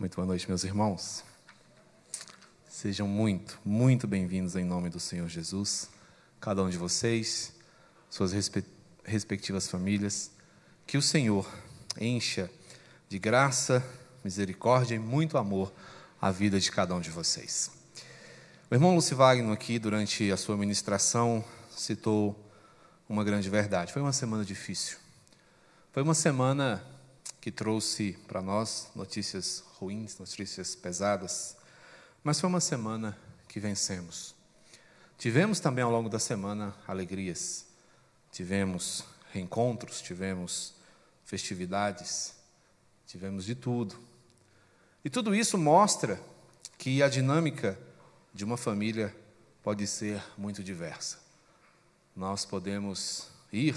Muito boa noite, meus irmãos. Sejam muito, muito bem-vindos em nome do Senhor Jesus, cada um de vocês, suas respe respectivas famílias. Que o Senhor encha de graça, misericórdia e muito amor a vida de cada um de vocês. O irmão Lucivagno aqui, durante a sua ministração, citou uma grande verdade. Foi uma semana difícil. Foi uma semana que trouxe para nós notícias ruins, notícias pesadas, mas foi uma semana que vencemos. Tivemos também ao longo da semana alegrias, tivemos reencontros, tivemos festividades, tivemos de tudo. E tudo isso mostra que a dinâmica de uma família pode ser muito diversa. Nós podemos ir,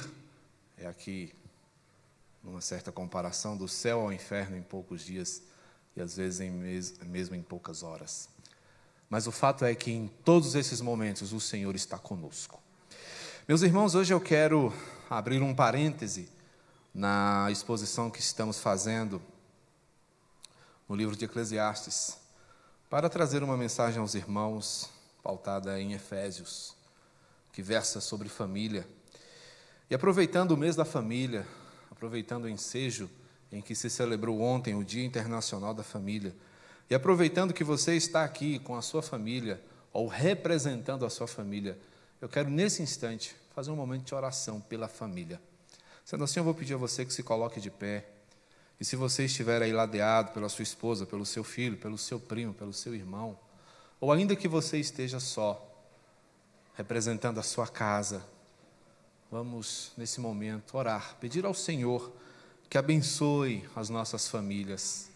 é aqui numa certa comparação, do céu ao inferno em poucos dias e às vezes em mes mesmo em poucas horas. Mas o fato é que em todos esses momentos o Senhor está conosco. Meus irmãos, hoje eu quero abrir um parêntese na exposição que estamos fazendo no livro de Eclesiastes, para trazer uma mensagem aos irmãos pautada em Efésios, que versa sobre família. E aproveitando o mês da família, aproveitando o ensejo em que se celebrou ontem o Dia Internacional da Família, e aproveitando que você está aqui com a sua família, ou representando a sua família, eu quero nesse instante fazer um momento de oração pela família. Sendo assim, eu vou pedir a você que se coloque de pé. E se você estiver aí ladeado pela sua esposa, pelo seu filho, pelo seu primo, pelo seu irmão, ou ainda que você esteja só, representando a sua casa, vamos nesse momento orar, pedir ao Senhor que abençoe as nossas famílias,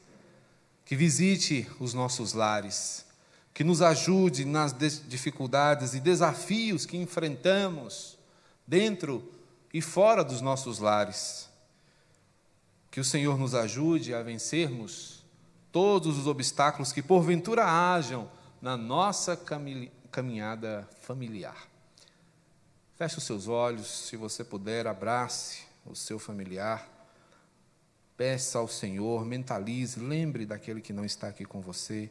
que visite os nossos lares, que nos ajude nas dificuldades e desafios que enfrentamos dentro e fora dos nossos lares. Que o Senhor nos ajude a vencermos todos os obstáculos que porventura hajam na nossa caminhada familiar. Feche os seus olhos, se você puder, abrace o seu familiar. Peça ao Senhor, mentalize, lembre daquele que não está aqui com você.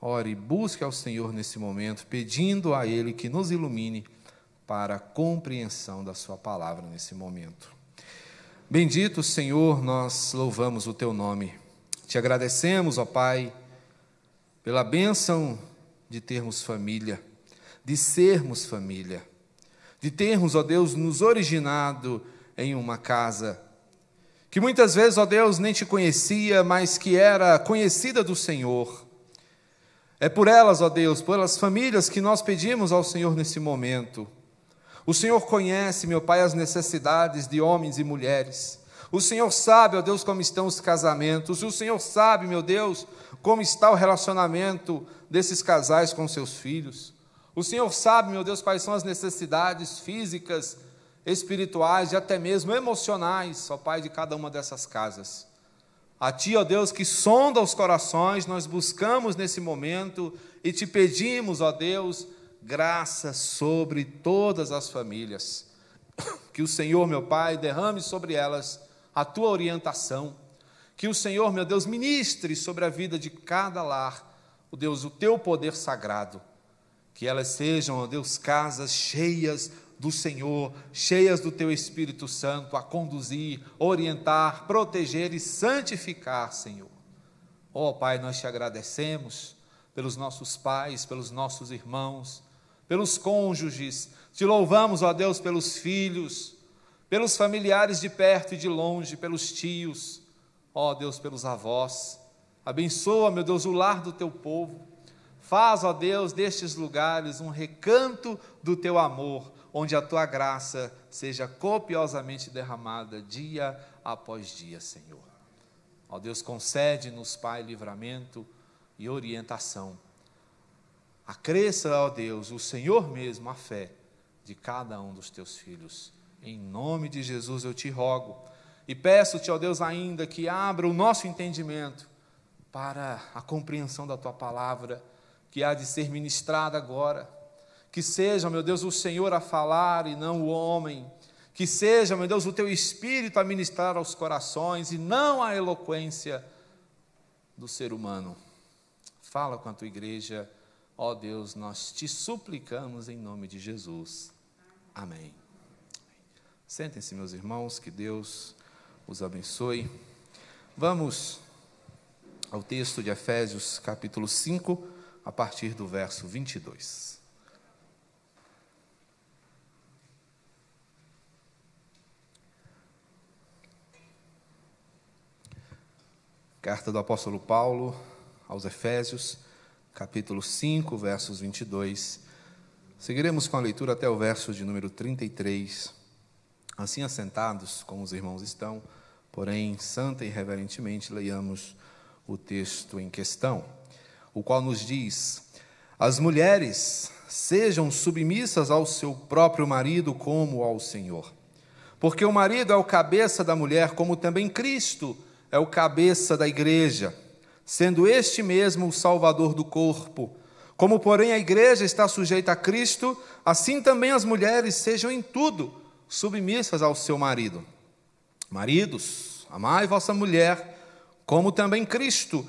Ore, busque ao Senhor nesse momento, pedindo a Ele que nos ilumine para a compreensão da Sua palavra nesse momento. Bendito Senhor, nós louvamos o Teu nome. Te agradecemos, ó Pai, pela bênção de termos família, de sermos família de termos, ó Deus, nos originado em uma casa que muitas vezes, ó Deus, nem te conhecia, mas que era conhecida do Senhor. É por elas, ó Deus, pelas famílias que nós pedimos ao Senhor nesse momento. O Senhor conhece, meu Pai, as necessidades de homens e mulheres. O Senhor sabe, ó Deus, como estão os casamentos. O Senhor sabe, meu Deus, como está o relacionamento desses casais com seus filhos. O Senhor sabe, meu Deus, quais são as necessidades físicas, espirituais e até mesmo emocionais, ó Pai, de cada uma dessas casas. A Ti, ó Deus, que sonda os corações, nós buscamos nesse momento e te pedimos, ó Deus, graça sobre todas as famílias. Que o Senhor, meu Pai, derrame sobre elas a Tua orientação. Que o Senhor, meu Deus, ministre sobre a vida de cada lar, o Deus, o Teu poder sagrado que elas sejam, ó Deus, casas cheias do Senhor, cheias do Teu Espírito Santo a conduzir, orientar, proteger e santificar, Senhor. Ó oh, Pai, nós te agradecemos pelos nossos pais, pelos nossos irmãos, pelos cônjuges, te louvamos, ó Deus, pelos filhos, pelos familiares de perto e de longe, pelos tios, ó Deus, pelos avós. Abençoa, meu Deus, o lar do teu povo. Faz, ó Deus, destes lugares um recanto do teu amor, onde a tua graça seja copiosamente derramada dia após dia, Senhor. Ó Deus, concede-nos, Pai, livramento e orientação. Acresça, ó Deus, o Senhor mesmo a fé de cada um dos teus filhos. Em nome de Jesus eu te rogo e peço-te, ó Deus, ainda que abra o nosso entendimento para a compreensão da tua palavra que há de ser ministrada agora. Que seja, meu Deus, o Senhor a falar e não o homem. Que seja, meu Deus, o teu espírito a ministrar aos corações e não a eloquência do, ser humano. Fala com a tua igreja, ó Deus, nós te suplicamos em nome de Jesus. Amém. Sentem-se, meus irmãos, que Deus os abençoe. Vamos ao texto de Efésios, capítulo 5, a partir do verso 22. Carta do apóstolo Paulo aos Efésios, capítulo 5, versos 22. Seguiremos com a leitura até o verso de número 33. Assim assentados, como os irmãos estão, porém, santa e reverentemente, leiamos o texto em questão, o qual nos diz: As mulheres sejam submissas ao seu próprio marido como ao Senhor. Porque o marido é o cabeça da mulher, como também Cristo é o cabeça da igreja, sendo este mesmo o salvador do corpo. Como, porém, a igreja está sujeita a Cristo, assim também as mulheres sejam em tudo submissas ao seu marido. Maridos, amai vossa mulher, como também Cristo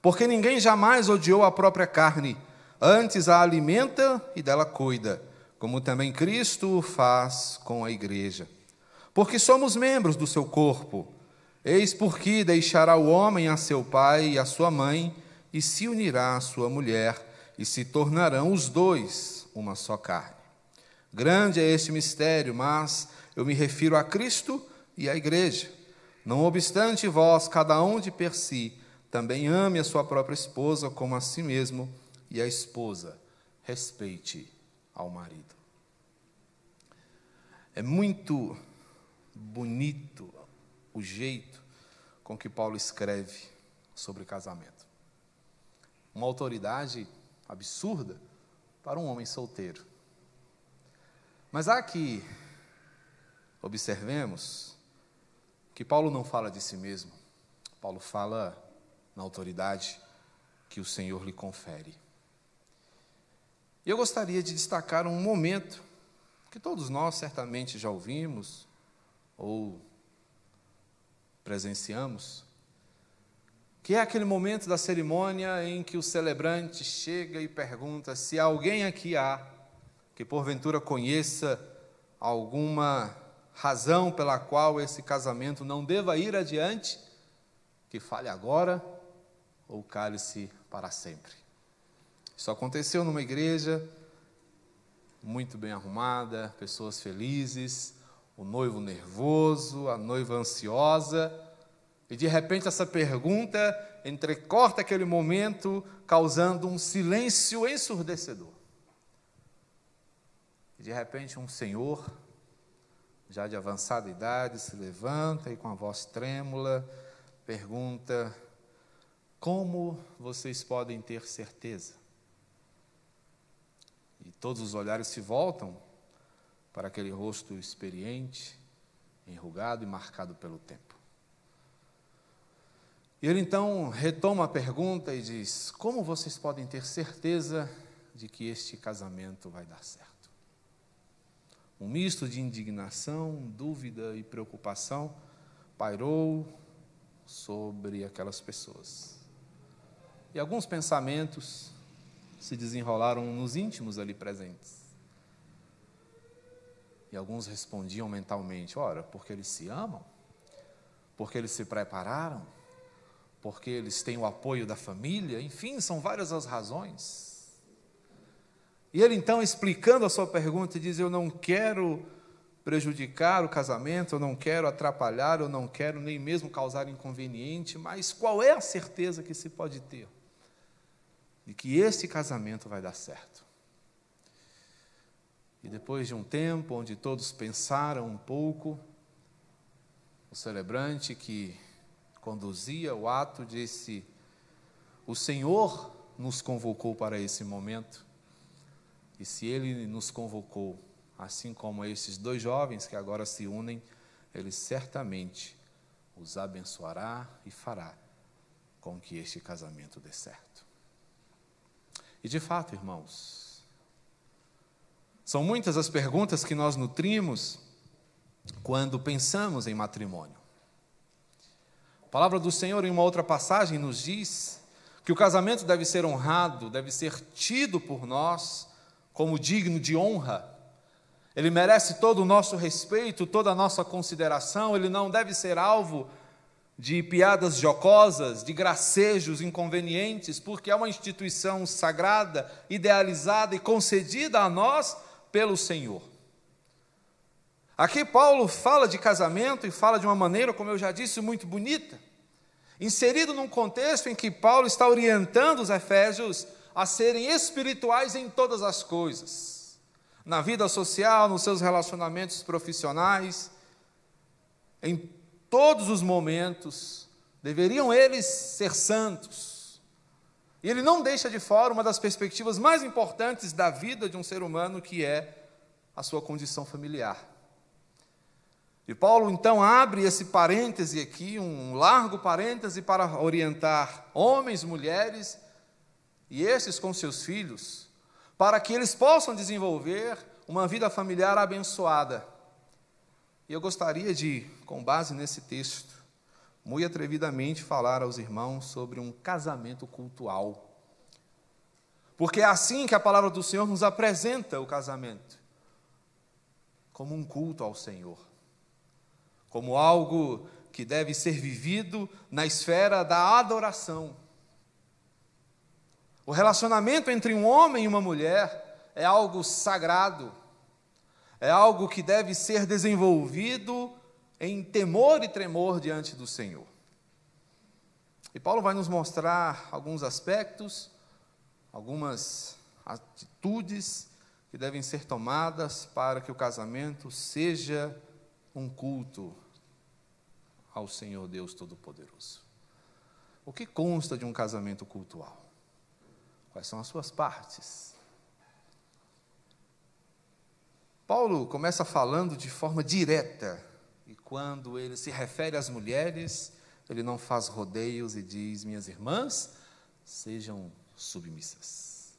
Porque ninguém jamais odiou a própria carne, antes a alimenta e dela cuida, como também Cristo faz com a igreja. Porque somos membros do seu corpo. Eis porque deixará o homem a seu pai e a sua mãe, e se unirá à sua mulher, e se tornarão os dois uma só carne. Grande é este mistério, mas eu me refiro a Cristo e à igreja. Não obstante vós, cada um de per si, também ame a sua própria esposa como a si mesmo, e a esposa respeite ao marido. É muito bonito o jeito com que Paulo escreve sobre casamento. Uma autoridade absurda para um homem solteiro. Mas há que observemos que Paulo não fala de si mesmo, Paulo fala na autoridade que o Senhor lhe confere. Eu gostaria de destacar um momento que todos nós certamente já ouvimos ou presenciamos, que é aquele momento da cerimônia em que o celebrante chega e pergunta se alguém aqui há que porventura conheça alguma razão pela qual esse casamento não deva ir adiante, que fale agora ou cale-se para sempre. Isso aconteceu numa igreja muito bem arrumada, pessoas felizes, o noivo nervoso, a noiva ansiosa, e de repente essa pergunta entrecorta aquele momento, causando um silêncio ensurdecedor. E de repente um senhor, já de avançada idade, se levanta e com a voz trêmula pergunta: Como vocês podem ter certeza? E todos os olhares se voltam para aquele rosto experiente, enrugado e marcado pelo tempo. E ele então retoma a pergunta e diz: Como vocês podem ter certeza de que este casamento vai dar certo? Um misto de indignação, dúvida e preocupação pairou sobre aquelas pessoas. E alguns pensamentos se desenrolaram nos íntimos ali presentes. E alguns respondiam mentalmente: ora, porque eles se amam, porque eles se prepararam, porque eles têm o apoio da família, enfim, são várias as razões. E ele então, explicando a sua pergunta, diz: Eu não quero prejudicar o casamento, eu não quero atrapalhar, eu não quero nem mesmo causar inconveniente, mas qual é a certeza que se pode ter de que esse casamento vai dar certo? E depois de um tempo onde todos pensaram um pouco, o celebrante que conduzia o ato disse: O Senhor nos convocou para esse momento. E se Ele nos convocou, assim como esses dois jovens que agora se unem, Ele certamente os abençoará e fará com que este casamento dê certo. E de fato, irmãos, são muitas as perguntas que nós nutrimos quando pensamos em matrimônio. A palavra do Senhor, em uma outra passagem, nos diz que o casamento deve ser honrado, deve ser tido por nós como digno de honra. Ele merece todo o nosso respeito, toda a nossa consideração, ele não deve ser alvo de piadas jocosas, de gracejos inconvenientes, porque é uma instituição sagrada, idealizada e concedida a nós pelo Senhor. Aqui Paulo fala de casamento e fala de uma maneira, como eu já disse, muito bonita, inserido num contexto em que Paulo está orientando os efésios a serem espirituais em todas as coisas, na vida social, nos seus relacionamentos profissionais, em todos os momentos, deveriam eles ser santos. E ele não deixa de fora uma das perspectivas mais importantes da vida de um ser humano, que é a sua condição familiar. E Paulo então abre esse parêntese aqui, um largo parêntese, para orientar homens, mulheres e esses com seus filhos, para que eles possam desenvolver uma vida familiar abençoada. E eu gostaria de, com base nesse texto, muito atrevidamente falar aos irmãos sobre um casamento cultual. Porque é assim que a palavra do Senhor nos apresenta o casamento como um culto ao Senhor como algo que deve ser vivido na esfera da adoração. O relacionamento entre um homem e uma mulher é algo sagrado, é algo que deve ser desenvolvido em temor e tremor diante do Senhor. E Paulo vai nos mostrar alguns aspectos, algumas atitudes que devem ser tomadas para que o casamento seja um culto ao Senhor Deus Todo-Poderoso. O que consta de um casamento cultual? Quais são as suas partes? Paulo começa falando de forma direta, e quando ele se refere às mulheres, ele não faz rodeios e diz: Minhas irmãs, sejam submissas.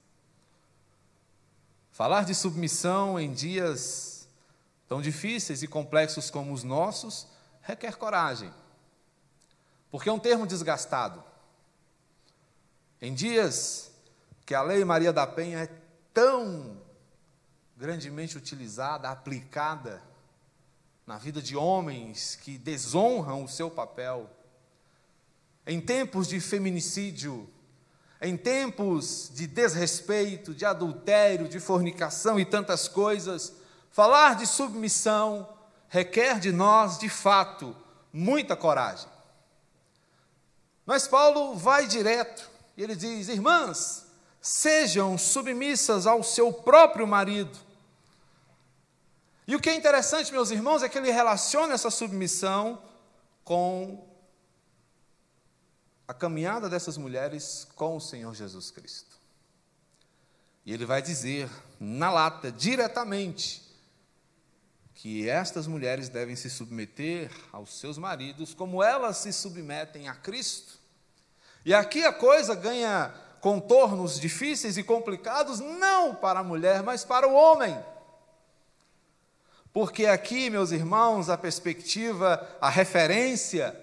Falar de submissão em dias tão difíceis e complexos como os nossos requer coragem, porque é um termo desgastado. Em dias que a Lei Maria da Penha é tão grandemente utilizada, aplicada na vida de homens que desonram o seu papel, em tempos de feminicídio, em tempos de desrespeito, de adultério, de fornicação e tantas coisas, falar de submissão requer de nós, de fato, muita coragem. Mas Paulo vai direto e ele diz: Irmãs, sejam submissas ao seu próprio marido. E o que é interessante, meus irmãos, é que ele relaciona essa submissão com a caminhada dessas mulheres com o Senhor Jesus Cristo. E ele vai dizer, na lata, diretamente, que estas mulheres devem se submeter aos seus maridos como elas se submetem a Cristo. E aqui a coisa ganha contornos difíceis e complicados, não para a mulher, mas para o homem. Porque aqui, meus irmãos, a perspectiva, a referência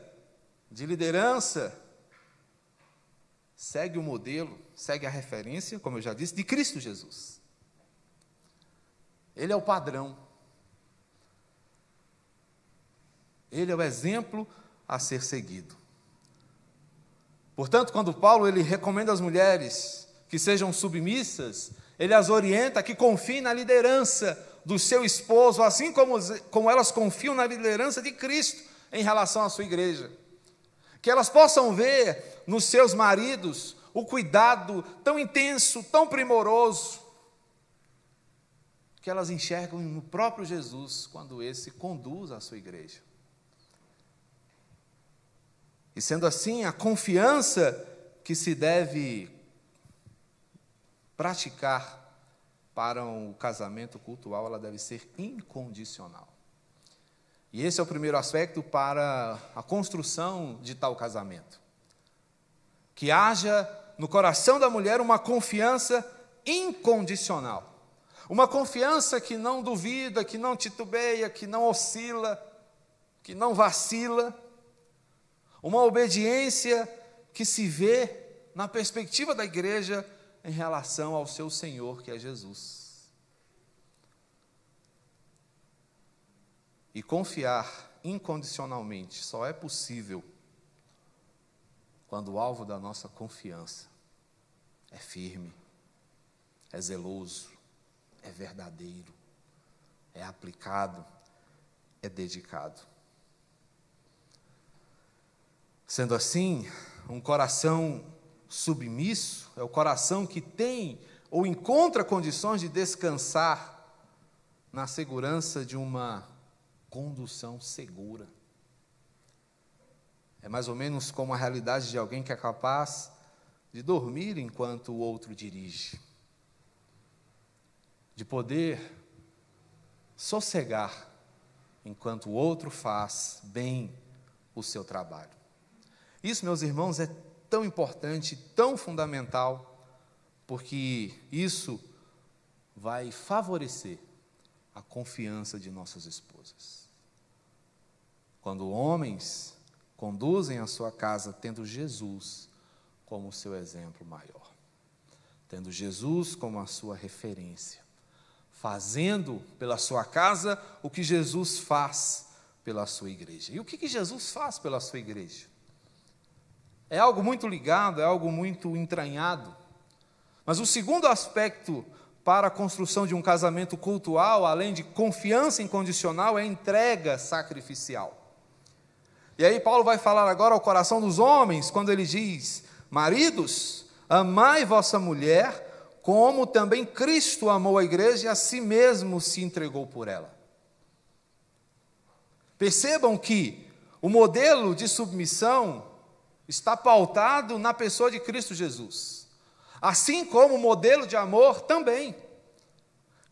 de liderança segue o modelo, segue a referência, como eu já disse, de Cristo Jesus. Ele é o padrão. Ele é o exemplo a ser seguido. Portanto, quando Paulo ele recomenda às mulheres que sejam submissas, ele as orienta que confiem na liderança do seu esposo, assim como, como elas confiam na liderança de Cristo em relação à sua igreja. Que elas possam ver nos seus maridos o cuidado tão intenso, tão primoroso, que elas enxergam no próprio Jesus quando esse conduz a sua igreja. E sendo assim, a confiança que se deve praticar para o casamento cultual, ela deve ser incondicional. E esse é o primeiro aspecto para a construção de tal casamento. Que haja no coração da mulher uma confiança incondicional. Uma confiança que não duvida, que não titubeia, que não oscila, que não vacila. Uma obediência que se vê na perspectiva da igreja em relação ao seu Senhor, que é Jesus. E confiar incondicionalmente só é possível quando o alvo da nossa confiança é firme, é zeloso, é verdadeiro, é aplicado, é dedicado. Sendo assim, um coração submisso é o coração que tem ou encontra condições de descansar na segurança de uma condução segura. É mais ou menos como a realidade de alguém que é capaz de dormir enquanto o outro dirige, de poder sossegar enquanto o outro faz bem o seu trabalho. Isso, meus irmãos, é tão importante, tão fundamental, porque isso vai favorecer a confiança de nossas esposas. Quando homens conduzem a sua casa tendo Jesus como seu exemplo maior, tendo Jesus como a sua referência, fazendo pela sua casa o que Jesus faz pela sua igreja. E o que, que Jesus faz pela sua igreja? É algo muito ligado, é algo muito entranhado. Mas o segundo aspecto para a construção de um casamento cultual, além de confiança incondicional, é entrega sacrificial. E aí Paulo vai falar agora ao coração dos homens, quando ele diz: Maridos, amai vossa mulher, como também Cristo amou a igreja e a si mesmo se entregou por ela. Percebam que o modelo de submissão está pautado na pessoa de Cristo Jesus. Assim como o modelo de amor também.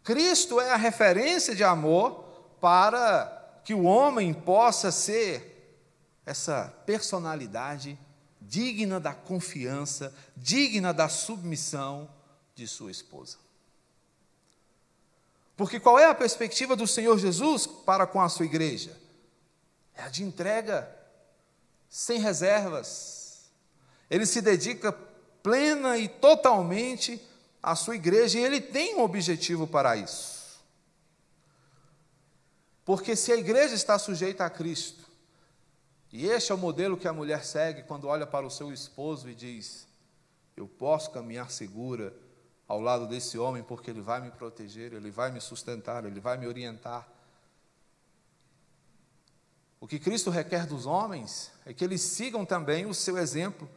Cristo é a referência de amor para que o homem possa ser essa personalidade digna da confiança, digna da submissão de sua esposa. Porque qual é a perspectiva do Senhor Jesus para com a sua igreja? É a de entrega sem reservas. Ele se dedica plena e totalmente à sua igreja e ele tem um objetivo para isso. Porque se a igreja está sujeita a Cristo, e este é o modelo que a mulher segue quando olha para o seu esposo e diz: Eu posso caminhar segura ao lado desse homem porque ele vai me proteger, ele vai me sustentar, ele vai me orientar. O que Cristo requer dos homens é que eles sigam também o seu exemplo.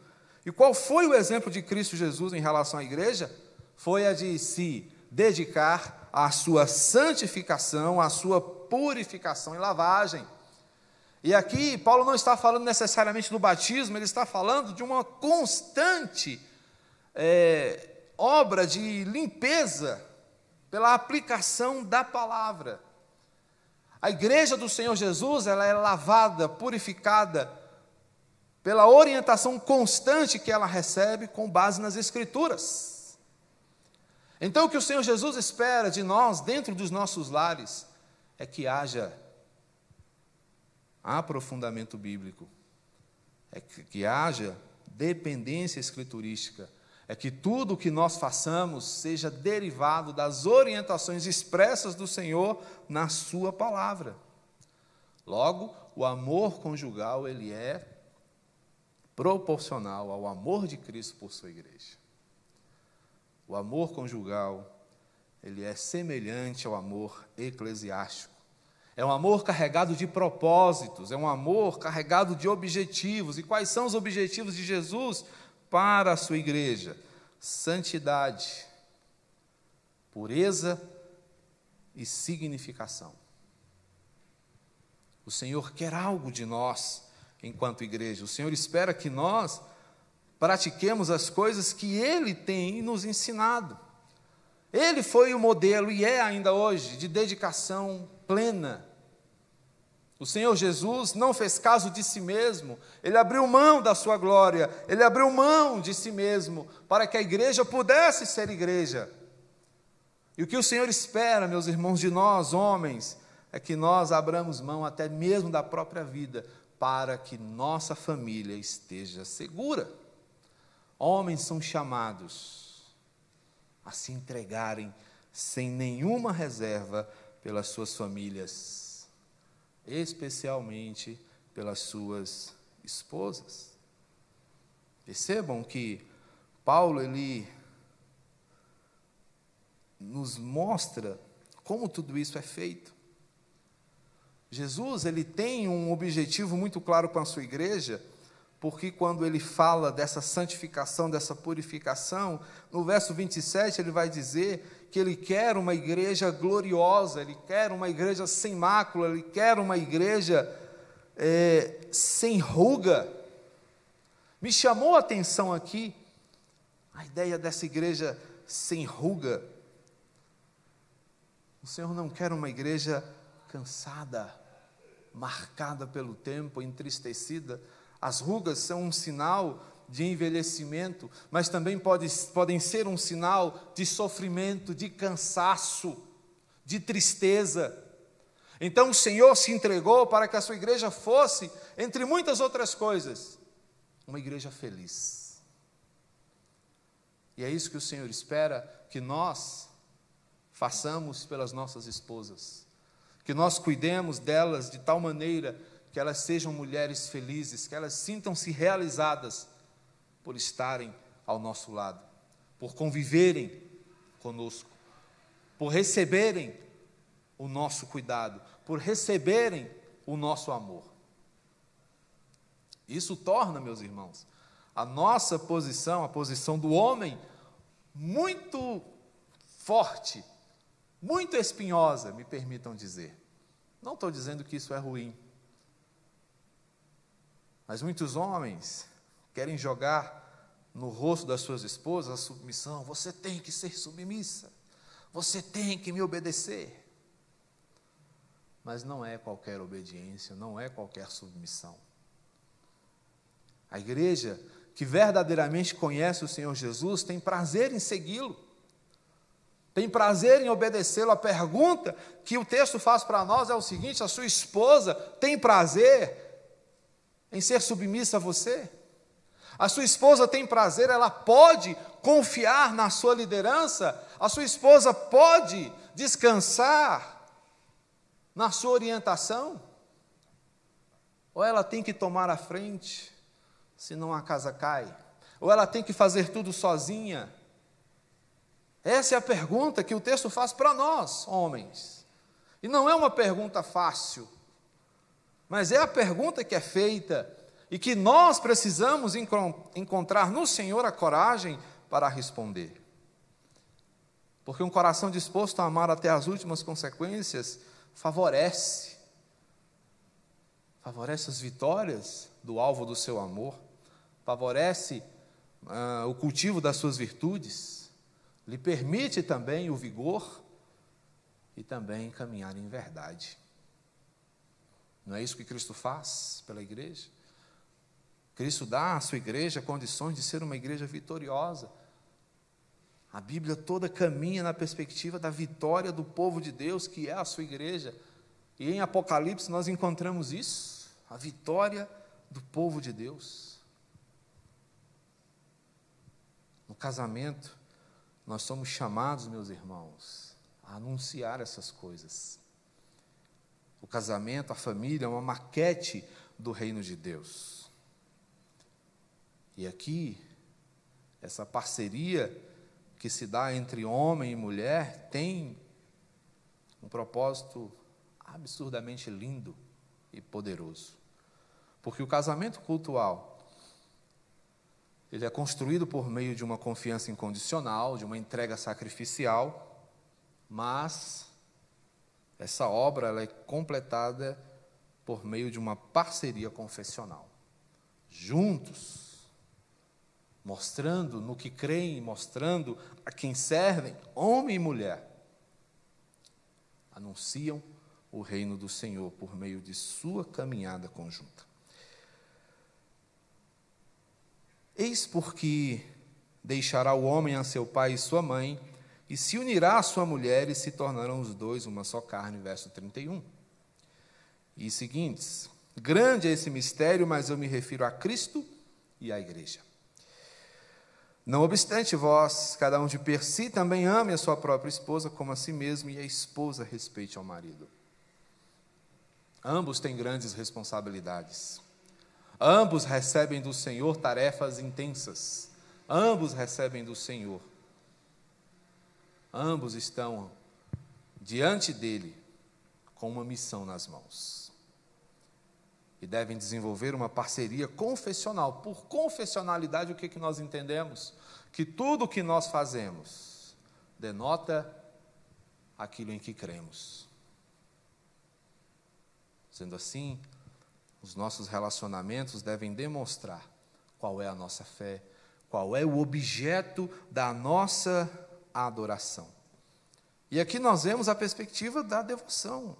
E qual foi o exemplo de Cristo Jesus em relação à igreja? Foi a de se dedicar à sua santificação, à sua purificação e lavagem. E aqui, Paulo não está falando necessariamente do batismo, ele está falando de uma constante é, obra de limpeza pela aplicação da palavra. A igreja do Senhor Jesus, ela é lavada, purificada pela orientação constante que ela recebe com base nas escrituras. Então o que o Senhor Jesus espera de nós dentro dos nossos lares é que haja aprofundamento bíblico, é que, que haja dependência escriturística, é que tudo o que nós façamos seja derivado das orientações expressas do Senhor na Sua palavra. Logo, o amor conjugal ele é proporcional ao amor de Cristo por sua igreja. O amor conjugal ele é semelhante ao amor eclesiástico. É um amor carregado de propósitos, é um amor carregado de objetivos. E quais são os objetivos de Jesus para a sua igreja? Santidade, pureza e significação. O Senhor quer algo de nós enquanto igreja. O Senhor espera que nós pratiquemos as coisas que Ele tem nos ensinado. Ele foi o modelo e é ainda hoje de dedicação plena. O Senhor Jesus não fez caso de si mesmo, ele abriu mão da sua glória, ele abriu mão de si mesmo para que a igreja pudesse ser igreja. E o que o Senhor espera, meus irmãos, de nós, homens, é que nós abramos mão até mesmo da própria vida para que nossa família esteja segura. Homens são chamados a se entregarem sem nenhuma reserva pelas suas famílias, especialmente pelas suas esposas. Percebam que Paulo ele nos mostra como tudo isso é feito. Jesus ele tem um objetivo muito claro com a sua igreja, porque quando ele fala dessa santificação, dessa purificação, no verso 27 ele vai dizer que ele quer uma igreja gloriosa, ele quer uma igreja sem mácula, ele quer uma igreja é, sem ruga. Me chamou a atenção aqui a ideia dessa igreja sem ruga. O Senhor não quer uma igreja cansada, marcada pelo tempo, entristecida. As rugas são um sinal de envelhecimento, mas também pode, podem ser um sinal de sofrimento, de cansaço, de tristeza. Então o Senhor se entregou para que a sua igreja fosse, entre muitas outras coisas, uma igreja feliz. E é isso que o Senhor espera que nós, façamos pelas nossas esposas. Que nós cuidemos delas de tal maneira que elas sejam mulheres felizes, que elas sintam-se realizadas por estarem ao nosso lado, por conviverem conosco, por receberem o nosso cuidado, por receberem o nosso amor. Isso torna, meus irmãos, a nossa posição, a posição do homem, muito forte muito espinhosa, me permitam dizer. Não estou dizendo que isso é ruim. Mas muitos homens querem jogar no rosto das suas esposas a submissão. Você tem que ser submissa. Você tem que me obedecer. Mas não é qualquer obediência, não é qualquer submissão. A igreja que verdadeiramente conhece o Senhor Jesus tem prazer em segui-lo tem prazer em obedecê-lo. A pergunta que o texto faz para nós é o seguinte: a sua esposa tem prazer em ser submissa a você? A sua esposa tem prazer, ela pode confiar na sua liderança? A sua esposa pode descansar na sua orientação? Ou ela tem que tomar a frente, senão a casa cai? Ou ela tem que fazer tudo sozinha? Essa é a pergunta que o texto faz para nós, homens. E não é uma pergunta fácil, mas é a pergunta que é feita e que nós precisamos encontrar no Senhor a coragem para responder. Porque um coração disposto a amar até as últimas consequências favorece, favorece as vitórias do alvo do seu amor, favorece uh, o cultivo das suas virtudes lhe permite também o vigor e também caminhar em verdade. Não é isso que Cristo faz pela igreja? Cristo dá à sua igreja condições de ser uma igreja vitoriosa. A Bíblia toda caminha na perspectiva da vitória do povo de Deus, que é a sua igreja. E em Apocalipse nós encontramos isso, a vitória do povo de Deus. No casamento, nós somos chamados, meus irmãos, a anunciar essas coisas. O casamento, a família, é uma maquete do reino de Deus. E aqui, essa parceria que se dá entre homem e mulher tem um propósito absurdamente lindo e poderoso. Porque o casamento cultual ele é construído por meio de uma confiança incondicional, de uma entrega sacrificial, mas essa obra ela é completada por meio de uma parceria confessional. Juntos, mostrando no que creem, mostrando a quem servem, homem e mulher, anunciam o reino do Senhor por meio de sua caminhada conjunta. Eis porque deixará o homem a seu pai e sua mãe, e se unirá à sua mulher, e se tornarão os dois uma só carne. Verso 31. E seguintes: Grande é esse mistério, mas eu me refiro a Cristo e à igreja. Não obstante, vós, cada um de per si, também ame a sua própria esposa como a si mesmo, e a esposa respeite ao marido. Ambos têm grandes responsabilidades. Ambos recebem do Senhor tarefas intensas. Ambos recebem do Senhor. Ambos estão diante dele com uma missão nas mãos. E devem desenvolver uma parceria confessional. Por confessionalidade, o que, que nós entendemos? Que tudo o que nós fazemos denota aquilo em que cremos. Sendo assim, os nossos relacionamentos devem demonstrar qual é a nossa fé, qual é o objeto da nossa adoração. E aqui nós vemos a perspectiva da devoção.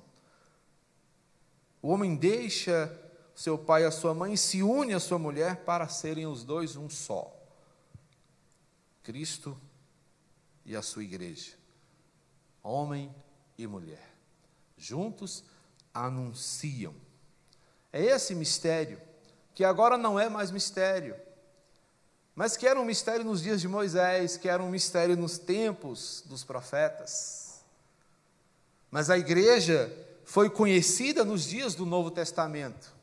O homem deixa seu pai e a sua mãe e se une à sua mulher para serem os dois um só. Cristo e a sua igreja. Homem e mulher. Juntos anunciam. É esse mistério, que agora não é mais mistério, mas que era um mistério nos dias de Moisés, que era um mistério nos tempos dos profetas. Mas a igreja foi conhecida nos dias do Novo Testamento.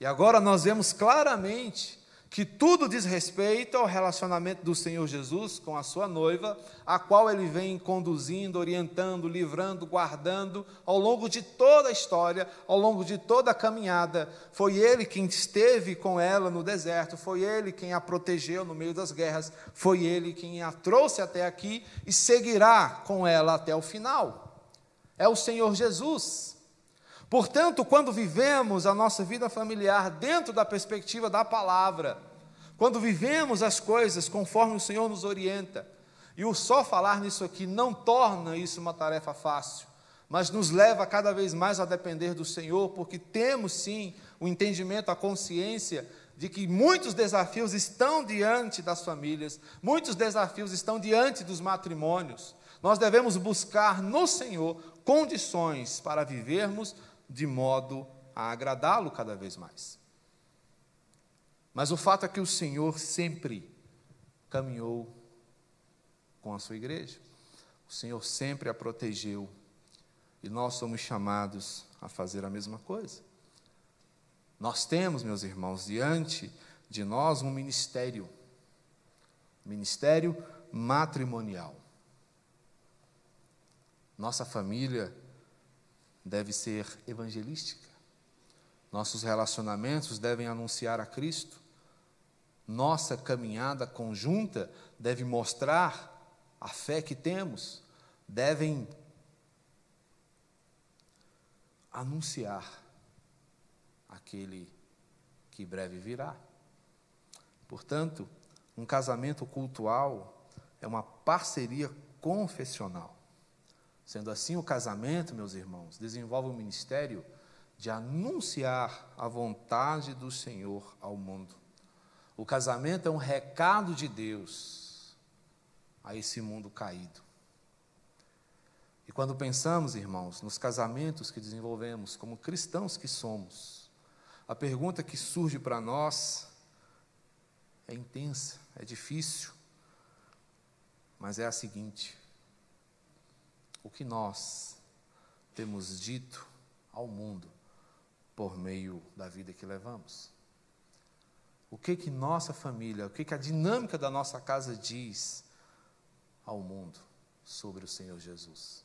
E agora nós vemos claramente que tudo diz respeito ao relacionamento do Senhor Jesus com a sua noiva, a qual ele vem conduzindo, orientando, livrando, guardando ao longo de toda a história, ao longo de toda a caminhada. Foi ele quem esteve com ela no deserto, foi ele quem a protegeu no meio das guerras, foi ele quem a trouxe até aqui e seguirá com ela até o final. É o Senhor Jesus. Portanto, quando vivemos a nossa vida familiar dentro da perspectiva da palavra, quando vivemos as coisas conforme o Senhor nos orienta, e o só falar nisso aqui não torna isso uma tarefa fácil, mas nos leva cada vez mais a depender do Senhor, porque temos sim o entendimento, a consciência de que muitos desafios estão diante das famílias, muitos desafios estão diante dos matrimônios. Nós devemos buscar no Senhor condições para vivermos de modo a agradá-lo cada vez mais. Mas o fato é que o Senhor sempre caminhou com a sua igreja. O Senhor sempre a protegeu. E nós somos chamados a fazer a mesma coisa. Nós temos, meus irmãos, diante de nós um ministério. Ministério matrimonial. Nossa família deve ser evangelística. Nossos relacionamentos devem anunciar a Cristo. Nossa caminhada conjunta deve mostrar a fé que temos, devem anunciar aquele que breve virá. Portanto, um casamento cultual é uma parceria confessional. Sendo assim, o casamento, meus irmãos, desenvolve o ministério de anunciar a vontade do Senhor ao mundo. O casamento é um recado de Deus a esse mundo caído. E quando pensamos, irmãos, nos casamentos que desenvolvemos como cristãos que somos, a pergunta que surge para nós é intensa, é difícil, mas é a seguinte: o que nós temos dito ao mundo por meio da vida que levamos. O que que nossa família, o que que a dinâmica da nossa casa diz ao mundo sobre o Senhor Jesus?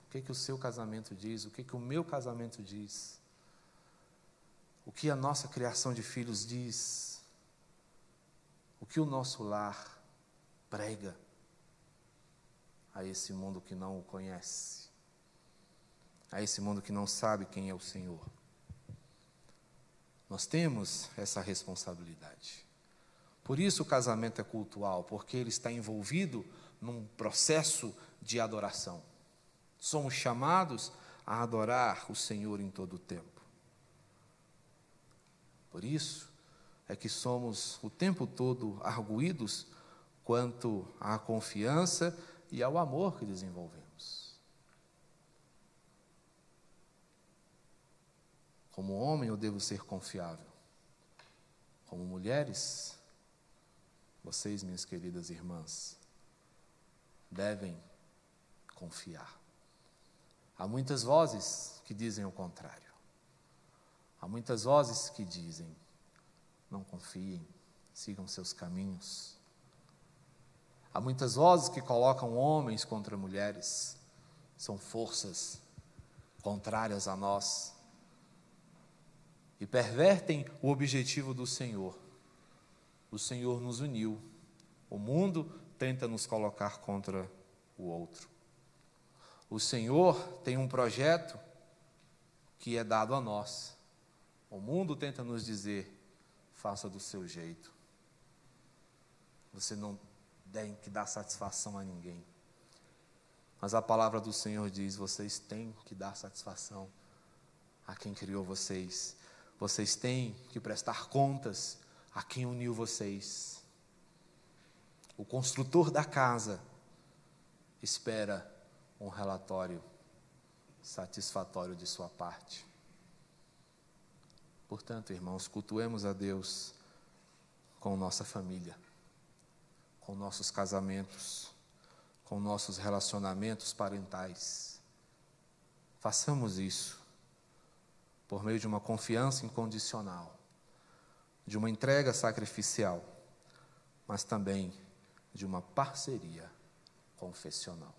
O que que o seu casamento diz? O que que o meu casamento diz? O que a nossa criação de filhos diz? O que o nosso lar prega? A esse mundo que não o conhece, a esse mundo que não sabe quem é o Senhor. Nós temos essa responsabilidade. Por isso o casamento é cultual, porque ele está envolvido num processo de adoração. Somos chamados a adorar o Senhor em todo o tempo. Por isso é que somos o tempo todo arguídos quanto à confiança e ao amor que desenvolvemos. Como homem, eu devo ser confiável. Como mulheres, vocês, minhas queridas irmãs, devem confiar. Há muitas vozes que dizem o contrário. Há muitas vozes que dizem: não confiem, sigam seus caminhos. Há muitas vozes que colocam homens contra mulheres, são forças contrárias a nós e pervertem o objetivo do Senhor. O Senhor nos uniu, o mundo tenta nos colocar contra o outro. O Senhor tem um projeto que é dado a nós. O mundo tenta nos dizer: faça do seu jeito. Você não tem que dar satisfação a ninguém. Mas a palavra do Senhor diz: vocês têm que dar satisfação a quem criou vocês. Vocês têm que prestar contas a quem uniu vocês. O construtor da casa espera um relatório satisfatório de sua parte. Portanto, irmãos, cultuemos a Deus com nossa família, com nossos casamentos, com nossos relacionamentos parentais. Façamos isso por meio de uma confiança incondicional, de uma entrega sacrificial, mas também de uma parceria confessional.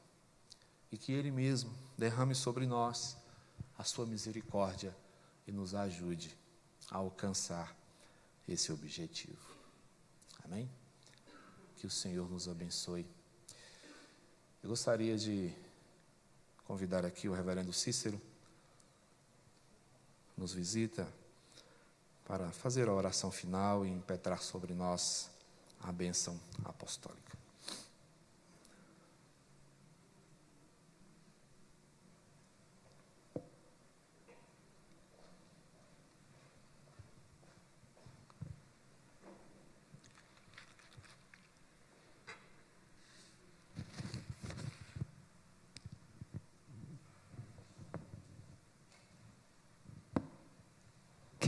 E que Ele mesmo derrame sobre nós a sua misericórdia e nos ajude a alcançar esse objetivo. Amém? Que o Senhor nos abençoe. Eu gostaria de convidar aqui o reverendo Cícero, nos visita, para fazer a oração final e impetrar sobre nós a bênção apostólica.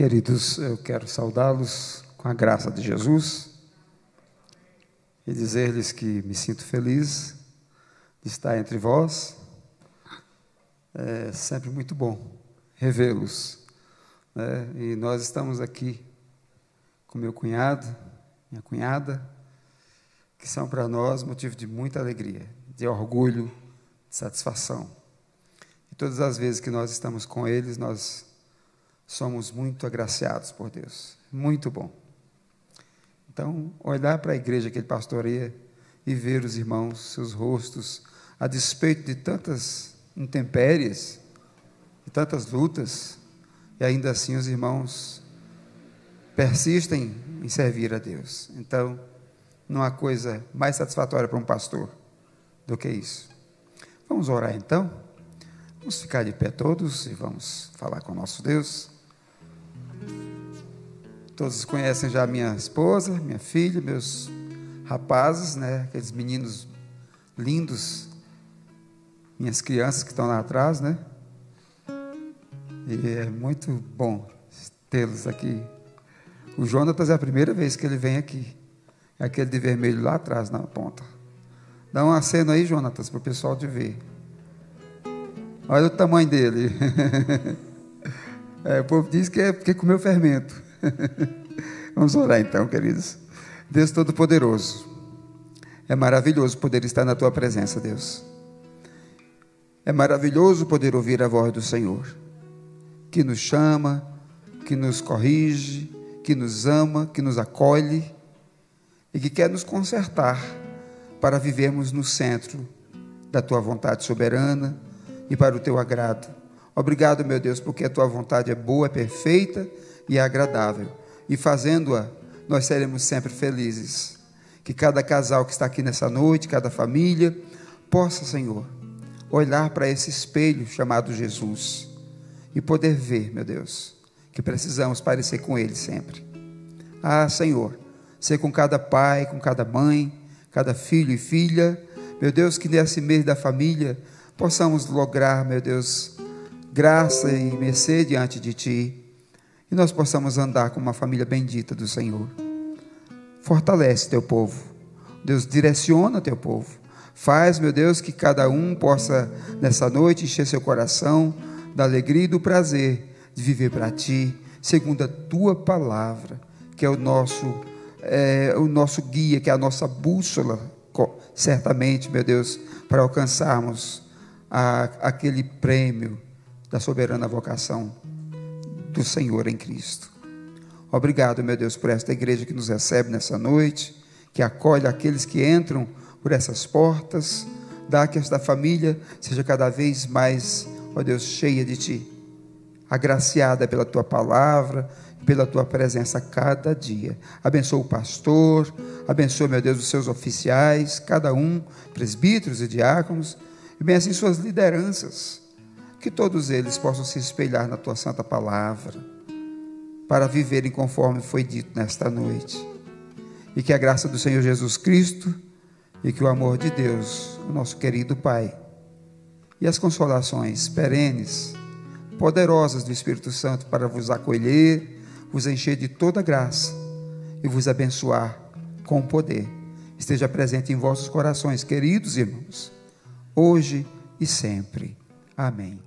Queridos, eu quero saudá-los com a graça de Jesus e dizer-lhes que me sinto feliz de estar entre vós. É sempre muito bom revê-los. Né? E nós estamos aqui com meu cunhado, minha cunhada, que são para nós motivo de muita alegria, de orgulho, de satisfação. E todas as vezes que nós estamos com eles, nós somos muito agraciados por Deus. Muito bom. Então, olhar para a igreja que ele pastoreia e ver os irmãos, seus rostos, a despeito de tantas intempéries, de tantas lutas, e ainda assim os irmãos persistem em servir a Deus. Então, não há coisa mais satisfatória para um pastor do que isso. Vamos orar então? Vamos ficar de pé todos e vamos falar com o nosso Deus. Todos conhecem já minha esposa, minha filha, meus rapazes, né? Aqueles meninos lindos, minhas crianças que estão lá atrás, né? E é muito bom tê-los aqui. O Jonatas é a primeira vez que ele vem aqui. É aquele de vermelho lá atrás, na ponta. Dá um aceno aí, Jonatas, para o pessoal te ver. Olha o tamanho dele. é, o povo diz que é porque comeu fermento. Vamos orar então, queridos. Deus Todo-Poderoso, é maravilhoso poder estar na tua presença, Deus. É maravilhoso poder ouvir a voz do Senhor, que nos chama, que nos corrige, que nos ama, que nos acolhe e que quer nos consertar para vivermos no centro da tua vontade soberana e para o teu agrado. Obrigado, meu Deus, porque a tua vontade é boa, é perfeita e agradável. E fazendo-a, nós seremos sempre felizes. Que cada casal que está aqui nessa noite, cada família, possa, Senhor, olhar para esse espelho chamado Jesus e poder ver, meu Deus, que precisamos parecer com Ele sempre. Ah, Senhor, ser com cada pai, com cada mãe, cada filho e filha, meu Deus, que nesse mês da família possamos lograr, meu Deus, graça e mercê diante de Ti e nós possamos andar com uma família bendita do Senhor. Fortalece teu povo, Deus, direciona teu povo. Faz, meu Deus, que cada um possa nessa noite encher seu coração da alegria e do prazer de viver para Ti, segundo a Tua palavra, que é o nosso, é, o nosso guia, que é a nossa bússola, certamente, meu Deus, para alcançarmos a, aquele prêmio da soberana vocação do Senhor em Cristo. Obrigado, meu Deus, por esta igreja que nos recebe nessa noite, que acolhe aqueles que entram por essas portas, dá que esta família seja cada vez mais, ó Deus, cheia de Ti, agraciada pela Tua palavra, pela Tua presença cada dia. Abençoa o pastor, abençoa, meu Deus, os seus oficiais, cada um, presbíteros e diáconos, e bem assim suas lideranças que todos eles possam se espelhar na tua santa palavra, para viverem conforme foi dito nesta noite. E que a graça do Senhor Jesus Cristo e que o amor de Deus, o nosso querido Pai, e as consolações perenes, poderosas do Espírito Santo para vos acolher, vos encher de toda graça e vos abençoar com poder, esteja presente em vossos corações, queridos irmãos, hoje e sempre. Amém.